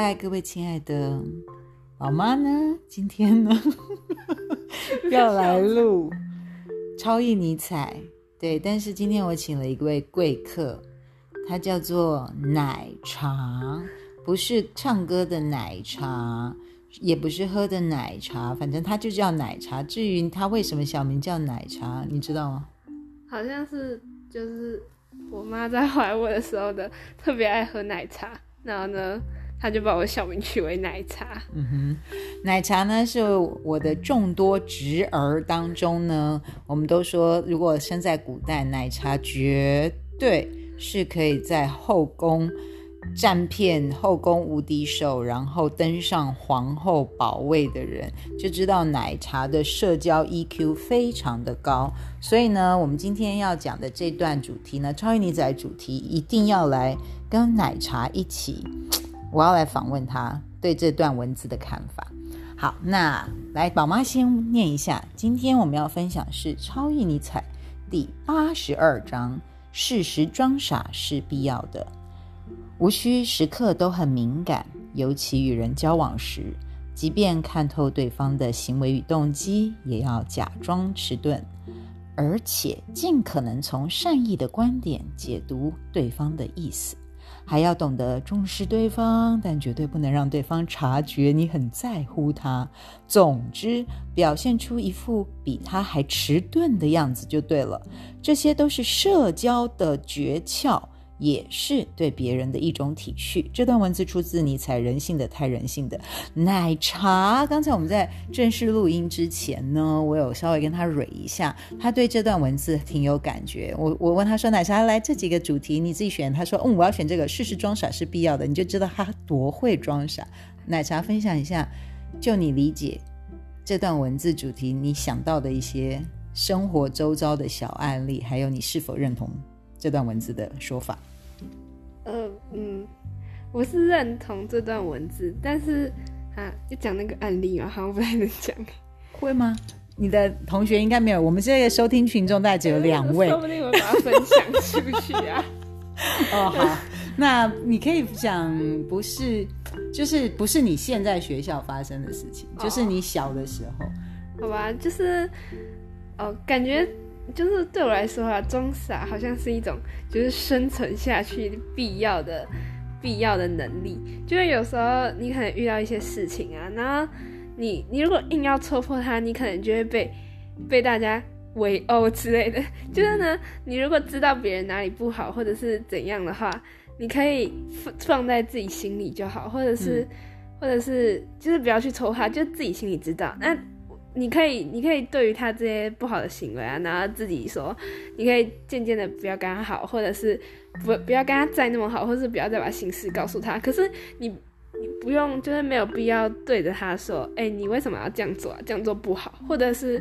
嗨，各位亲爱的宝妈呢？今天呢 要来录超意尼采，对，但是今天我请了一位贵客，他叫做奶茶，不是唱歌的奶茶，也不是喝的奶茶，反正他就叫奶茶。至于他为什么小名叫奶茶，你知道吗？好像是就是我妈在怀我的时候的，特别爱喝奶茶，然后呢，他就把我小名取为奶茶。嗯哼，奶茶呢是我的众多侄儿当中呢，我们都说，如果生在古代，奶茶绝对是可以在后宫占遍后宫无敌手，然后登上皇后宝位的人，就知道奶茶的社交 EQ 非常的高。所以呢，我们今天要讲的这段主题呢，超越女仔主题一定要来跟奶茶一起。我要来访问他对这段文字的看法。好，那来宝妈先念一下，今天我们要分享是《超意尼采》第八十二章：事实装傻是必要的，无需时刻都很敏感，尤其与人交往时，即便看透对方的行为与动机，也要假装迟钝，而且尽可能从善意的观点解读对方的意思。还要懂得重视对方，但绝对不能让对方察觉你很在乎他。总之，表现出一副比他还迟钝的样子就对了。这些都是社交的诀窍。也是对别人的一种体恤。这段文字出自尼采《人性的太人性的奶茶》。刚才我们在正式录音之前呢，我有稍微跟他蕊一下，他对这段文字挺有感觉。我我问他说：“奶茶来这几个主题你自己选。”他说：“嗯，我要选这个。事实装傻是必要的。”你就知道他多会装傻。奶茶分享一下，就你理解这段文字主题，你想到的一些生活周遭的小案例，还有你是否认同这段文字的说法？呃嗯，我是认同这段文字，但是啊，就讲那个案例嘛，好像不太能讲。会吗？你的同学应该没有。我们这个收听群众大概只有两位，说不定我把它分享出去啊。哦，好，那你可以讲，不是，就是不是你现在学校发生的事情，就是你小的时候。好吧，就是哦，感觉。就是对我来说啊，装傻好像是一种就是生存下去必要的必要的能力。就是有时候你可能遇到一些事情啊，然后你你如果硬要戳破它，你可能就会被被大家围殴之类的。就是呢，你如果知道别人哪里不好或者是怎样的话，你可以放放在自己心里就好，或者是或者是就是不要去戳他，就自己心里知道那。你可以，你可以对于他这些不好的行为啊，然后自己说，你可以渐渐的不要跟他好，或者是不不要跟他再那么好，或者是不要再把心事告诉他。可是你。你不用，就是没有必要对着他说，哎，你为什么要这样做啊？这样做不好，或者是，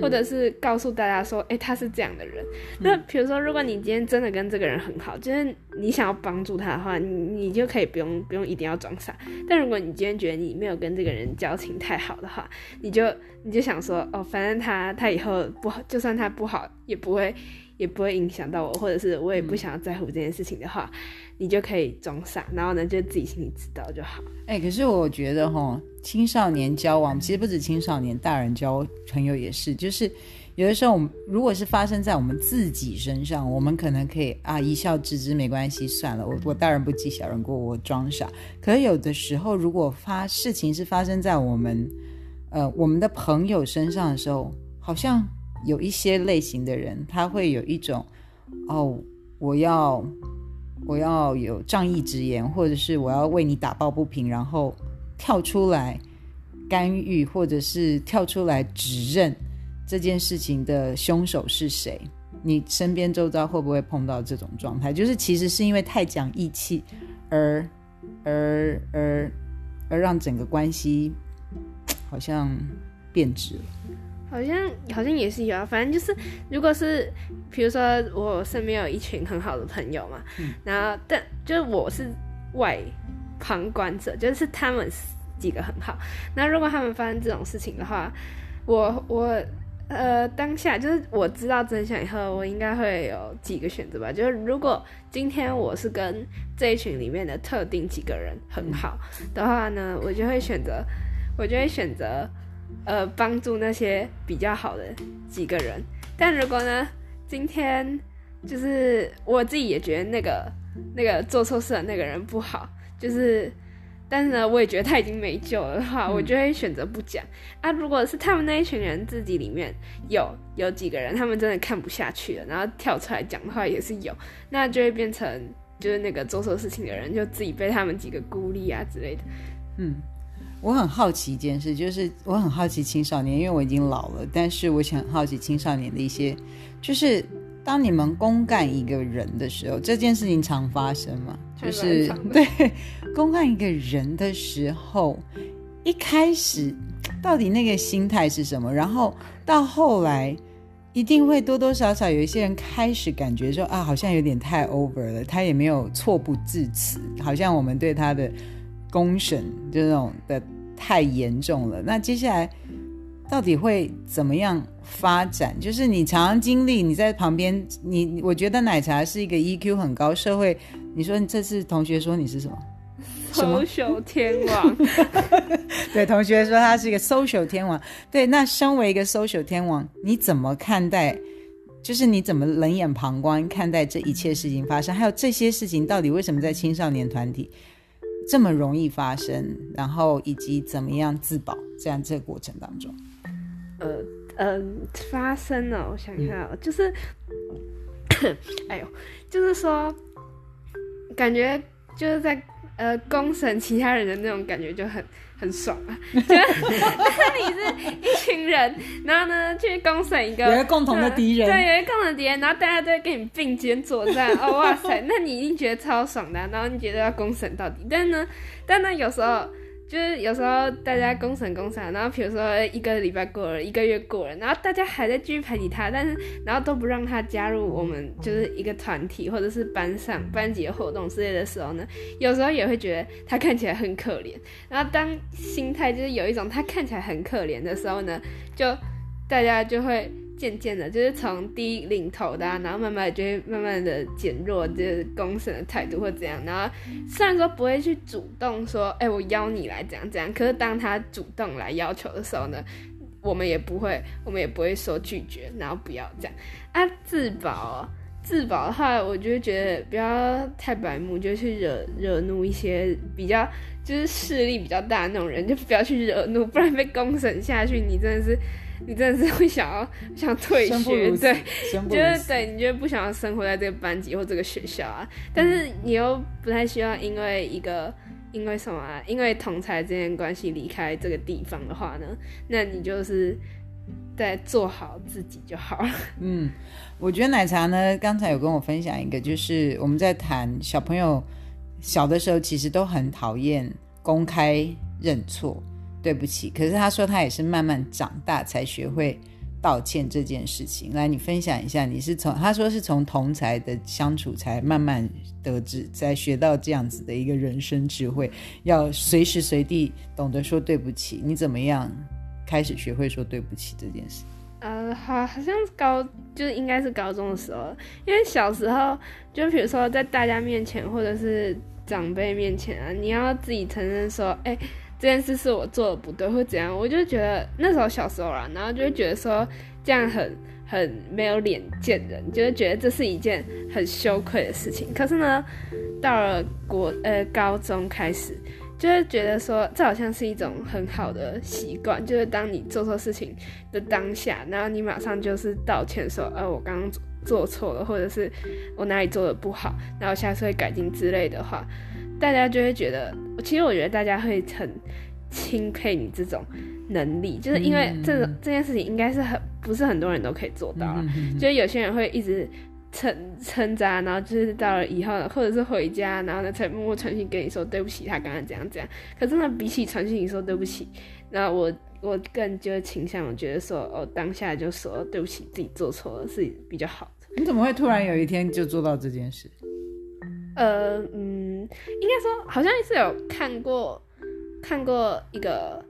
或者是告诉大家说，哎，他是这样的人。那比如说，如果你今天真的跟这个人很好，就是你想要帮助他的话，你你就可以不用不用一定要装傻。但如果你今天觉得你没有跟这个人交情太好的话，你就你就想说，哦，反正他他以后不好，就算他不好，也不会也不会影响到我，或者是我也不想要在乎这件事情的话。你就可以装傻，然后呢，就自己心里知道就好。哎，可是我觉得哈，青少年交往其实不止青少年，大人交朋友也是。就是有的时候，我们如果是发生在我们自己身上，我们可能可以啊一笑置之，没关系，算了，我我大人不计小人过，我装傻。可是有的时候，如果发事情是发生在我们呃我们的朋友身上的时候，好像有一些类型的人，他会有一种哦，我要。我要有仗义直言，或者是我要为你打抱不平，然后跳出来干预，或者是跳出来指认这件事情的凶手是谁？你身边周遭会不会碰到这种状态？就是其实是因为太讲义气，而而而而让整个关系好像变质了。好像好像也是有啊，反正就是，如果是，比如说我身边有一群很好的朋友嘛，然后但就是我是外旁观者，就是他们几个很好，那如果他们发生这种事情的话，我我呃，当下就是我知道真相以后，我应该会有几个选择吧。就是如果今天我是跟这一群里面的特定几个人很好的话呢，我就会选择，我就会选择，呃，帮助那些比较好的几个人。但如果呢，今天就是我自己也觉得那个那个做错事的那个人不好，就是。但是呢，我也觉得他已经没救了的话，我就会选择不讲啊。如果是他们那一群人自己里面有有几个人，他们真的看不下去了，然后跳出来讲的话也是有，那就会变成就是那个做错事情的人就自己被他们几个孤立啊之类的。嗯，我很好奇一件事，就是我很好奇青少年，因为我已经老了，但是我想好奇青少年的一些，就是当你们公干一个人的时候，这件事情常发生吗？就是对公干一个人的时候，一开始到底那个心态是什么？然后到后来，一定会多多少少有一些人开始感觉说啊，好像有点太 over 了。他也没有错不至此，好像我们对他的公审这种的太严重了。那接下来到底会怎么样发展？就是你常常经历，你在旁边，你我觉得奶茶是一个 EQ 很高社会。你说你这次同学说你是什么？social 天王。对，同学说他是一个 social 天王。对，那身为一个 social 天王，你怎么看待？就是你怎么冷眼旁观看待这一切事情发生？还有这些事情到底为什么在青少年团体这么容易发生？然后以及怎么样自保？这样这个过程当中，呃呃，发生了。我想一下，就是，哎呦，就是说。感觉就是在呃公审其他人的那种感觉就很很爽啊！就 你是一群人，然后呢去攻审一个有一个共同的敌人，对，有一个共同的敌人，然后大家都会跟你并肩作战。哦 哇塞，那你一定觉得超爽的，然后你觉得要攻审到底。但呢，但呢有时候。就是有时候大家公审公审，然后比如说一个礼拜过了，一个月过了，然后大家还在继续排挤他，但是然后都不让他加入我们就是一个团体或者是班上班级活动之类的时候呢，有时候也会觉得他看起来很可怜。然后当心态就是有一种他看起来很可怜的时候呢，就大家就会。渐渐的，就是从低领头的，然后慢慢就会慢慢的减弱，就是公审的态度或怎样。然后虽然说不会去主动说，哎，我邀你来怎样怎样，可是当他主动来要求的时候呢，我们也不会，我们也不会说拒绝，然后不要这样。啊，自保，自保的话，我就觉得不要太白目，就去惹惹怒一些比较就是势力比较大的那种人，就不要去惹怒，不然被公审下去，你真的是。你真的是会想要想退学，对，觉得对，你觉得不想要生活在这个班级或这个学校啊？但是你又不太希望因为一个因为什么啊？因为同才之间关系离开这个地方的话呢？那你就是在做好自己就好了。嗯，我觉得奶茶呢，刚才有跟我分享一个，就是我们在谈小朋友小的时候，其实都很讨厌公开认错。对不起，可是他说他也是慢慢长大才学会道歉这件事情。来，你分享一下，你是从他说是从同才的相处才慢慢得知，才学到这样子的一个人生智慧，要随时随地懂得说对不起。你怎么样开始学会说对不起这件事？呃，好，好像高，就是应该是高中的时候，因为小时候就比如说在大家面前或者是长辈面前啊，你要自己承认说，哎。这件事是我做的不对，或怎样，我就觉得那时候小时候啦，然后就会觉得说这样很很没有脸见人，就会觉得这是一件很羞愧的事情。可是呢，到了国呃高中开始，就会觉得说这好像是一种很好的习惯，就是当你做错事情的当下，然后你马上就是道歉说，呃，我刚刚做错了，或者是我哪里做的不好，然后下次会改进之类的话。大家就会觉得，其实我觉得大家会很钦佩你这种能力，就是因为这种这件事情应该是很不是很多人都可以做到啊。就是有些人会一直撑撑着，然后就是到了以后，或者是回家，然后呢才默默传讯跟你说对不起，他刚刚怎样怎样。可是呢，比起传讯你说对不起，那我我更就倾向我觉得说，哦，当下就说对不起，自己做错了是比较好的。你怎么会突然有一天就做到这件事？呃嗯，应该说好像是有看过看过一个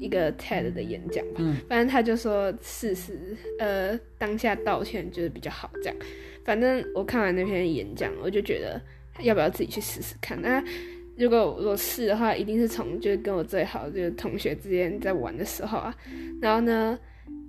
一个 TED 的演讲吧，嗯反正他就说事实，呃，当下道歉就是比较好这样。反正我看完那篇演讲，我就觉得要不要自己去试试看。那如果我试的话，一定是从就是跟我最好的就是同学之间在玩的时候啊，然后呢，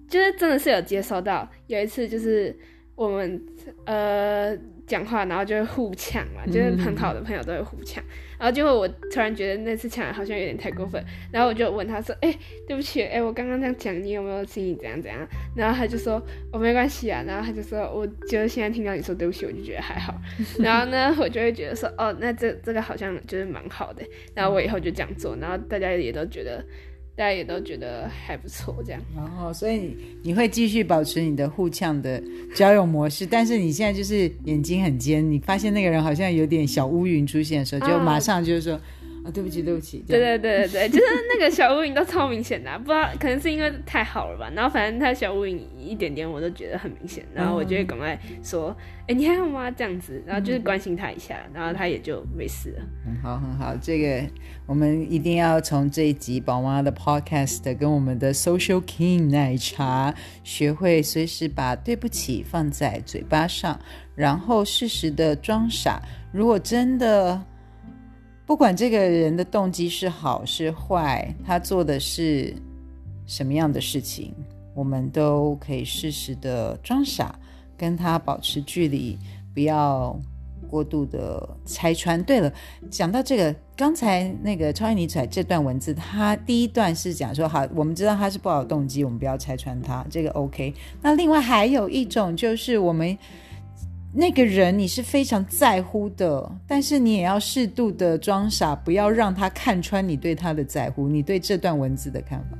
就是真的是有接收到，有一次就是我们呃讲话，然后就会互呛嘛，就是很好的朋友都会互呛，然后结果我突然觉得那次呛好像有点太过分，然后我就问他说：“哎、对不起，哎、我刚刚这样讲，你有没有心里怎样怎样？”然后他就说：“我、没关系啊。”然后他就说：“我觉得现在听到你说对不起，我就觉得还好。”然后呢，我就会觉得说：“哦，那这这个好像就是蛮好的。”然后我以后就这样做，然后大家也都觉得，大家也都觉得还不错，这样。然后，所以你你会继续保持你的互呛的交友模式，但是你现在就是眼睛很尖，你发现那个人好像有点小乌云出现的时候，就啊马上就是说啊，对不起，对不起，这对样对对对对，就是那个小乌云都超明显的啊、不知道可能是因为太好了吧。然后反正他小乌云一点点我都觉得很明显，然后我就会赶快说：“哎、你还好吗？”这样子，然后就是关心他一下，然后他也就没事了。很好，很好。这个我们一定要从这一集宝妈的 Podcast 跟我们的 Social King 奶茶学会随时把对不起放在嘴巴上，然后适时的装傻。如果真的不管这个人的动机是好是坏，他做的是什么样的事情，我们都可以适时的装傻，跟他保持距离，不要过度的拆穿。对了，讲到这个，刚才那个超越尼采这段文字，他第一段是讲说，好，我们知道他是不好的动机，我们不要拆穿他，这个 OK。那另外还有一种就是我们。那个人你是非常在乎的，但是你也要适度的装傻，不要让他看穿你对他的在乎。你对这段文字的看法？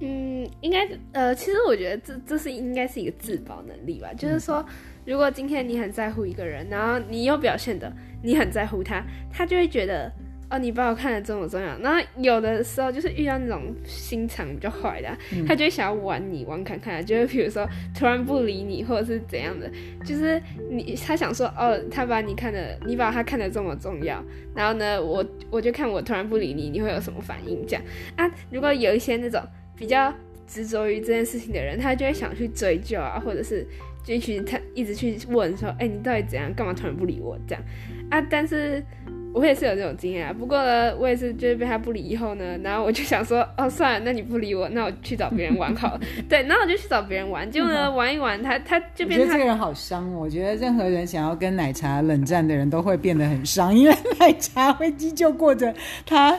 嗯，应该呃，其实我觉得这这是应该是一个自保能力吧。就是说，如果今天你很在乎一个人，然后你又表现的你很在乎他，他就会觉得哦，你把我看得这么重要。然后有的时候就是遇到那种心肠比较坏的啊、他就会想要玩你玩看看，就是比如说突然不理你，或者是怎样的，就是你他想说哦，他把你看的，你把他看得这么重要，然后呢，我我就看我突然不理你，你会有什么反应？这样啊，如果有一些那种比较执着于这件事情的人，他就会想去追究啊，或者是就去他一直去问说，哎、你到底怎样？干嘛突然不理我？这样啊，但是。我也是有这种经验啊，不过呢，我也是就是被他不理以后呢，然后我就想说，哦，算了，那你不理我，那我去找别人玩好了。对，然后我就去找别人玩，结果呢，玩一玩，他他就变成他我觉得这个人好伤哦。我觉得任何人想要跟奶茶冷战的人都会变得很伤，因为 奶茶会依旧过着他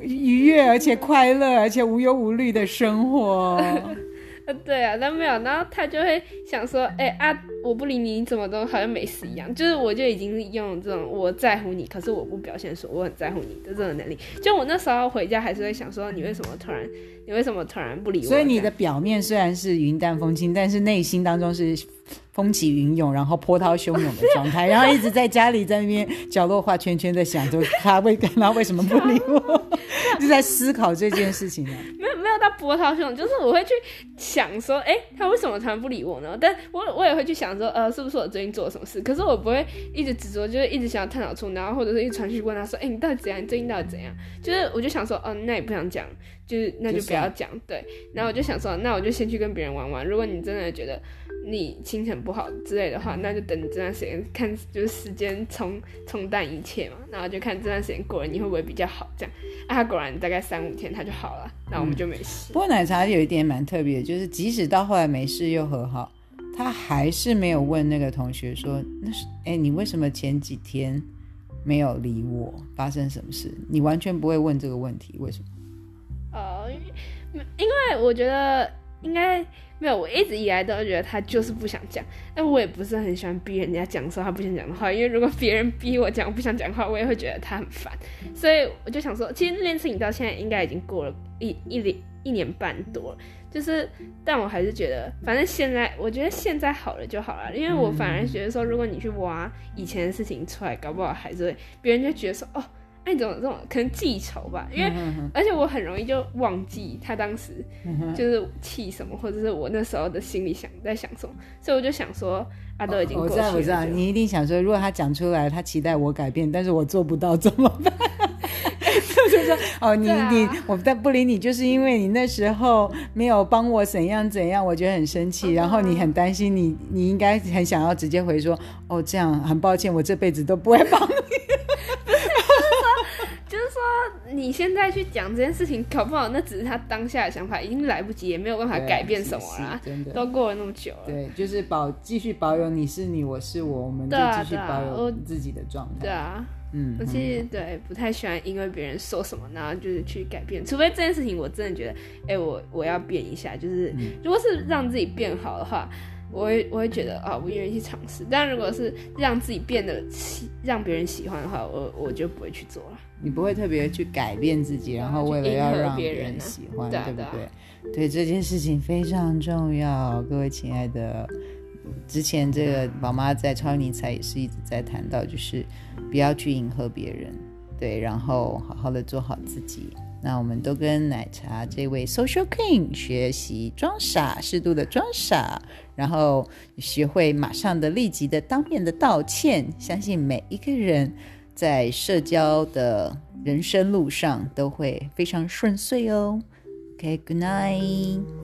愉悦而且快乐而且无忧无虑的生活。呃，对啊，但没有，然后他就会想说，哎、啊，我不理你，你怎么都好像没事一样。就是我就已经用这种我在乎你，可是我不表现说我很在乎你的这种能力。就我那时候回家还是会想说，你为什么突然，你为什么突然不理我？所以你的表面虽然是云淡风轻，但是内心当中是风起云涌，然后波涛汹涌的状态，然后一直在家里在那边角落画圈圈，在想着他为 他为什么不理我，就在思考这件事情啊。到波涛汹涌，就是我会去想说，哎、他为什么突然不理我呢？但我我也会去想说，呃，是不是我最近做了什么事？可是我不会一直执着，就是一直想要探讨出，然后或者是一传去问他说，哎、你到底怎样？你最近到底怎样？就是我就想说，嗯、那也不想讲，就是那就就不要讲，对。然后我就想说，那我就先去跟别人玩玩。如果你真的觉得你心情不好之类的话，那就等这段时间看，就是时间冲冲淡一切嘛。然后就看这段时间过了，你会不会比较好？这样啊，他果然大概三五天他就好了，那我们就没事。不过奶茶有一点蛮特别的，就是即使到后来没事又和好，他还是没有问那个同学说：“那是哎，你为什么前几天没有理我？发生什么事？”你完全不会问这个问题，为什么？哦，因为因为我觉得应该没有，我一直以来都觉得他就是不想讲，但我也不是很喜欢逼人家讲说他不想讲的话，因为如果别人逼我讲不想讲的话，我也会觉得他很烦，所以我就想说，其实那件事情到现在应该已经过了一一年一年半多了。就是，但我还是觉得，反正现在我觉得现在好了就好了，因为我反而觉得说，如果你去挖以前的事情出来，搞不好还是会别人就觉得说，哦，那你怎么这种可能记仇吧？因为嗯而且我很容易就忘记他当时就是气什么，或者是我那时候的心里想在想什么，所以我就想说啊，都已经过去了，我知道，我知道，你一定想说，如果他讲出来，他期待我改变，但是我做不到，怎么办？就是说哦，你啊你我但不理你，就是因为你那时候没有帮我怎样怎样，我觉得很生气，然后你很担心你，你应该很想要直接回说哦，这样很抱歉，我这辈子都不会帮你。就是说你现在去讲这件事情，搞不好那只是他当下的想法，已经来不及，也没有办法改变什么啦。真的都过了那么久了，对，就是保继续保有你是你，我是我，我们就继续保有自己的状态。对啊。嗯，我其实对不太喜欢因为别人说什么，然后就是去改变，除非这件事情我真的觉得，哎、我我要变一下，就是嗯如果是让自己变好的话，我会我会觉得啊、我愿意去尝试。但如果是让自己变得喜让别人喜欢的话，我我就不会去做了。你不会特别去改变自己，然后为了要让别人喜欢，对啊对不对啊对？这件事情非常重要，各位亲爱的。之前这个宝妈在超理财也是一直在谈到，就是不要去迎合别人，对，然后好好的做好自己。那我们都跟奶茶这位 social King 学习装傻，适度的装傻，然后学会马上的立即的当面的道歉。相信每一个人在社交的人生路上都会非常顺遂哦。OK，good、night。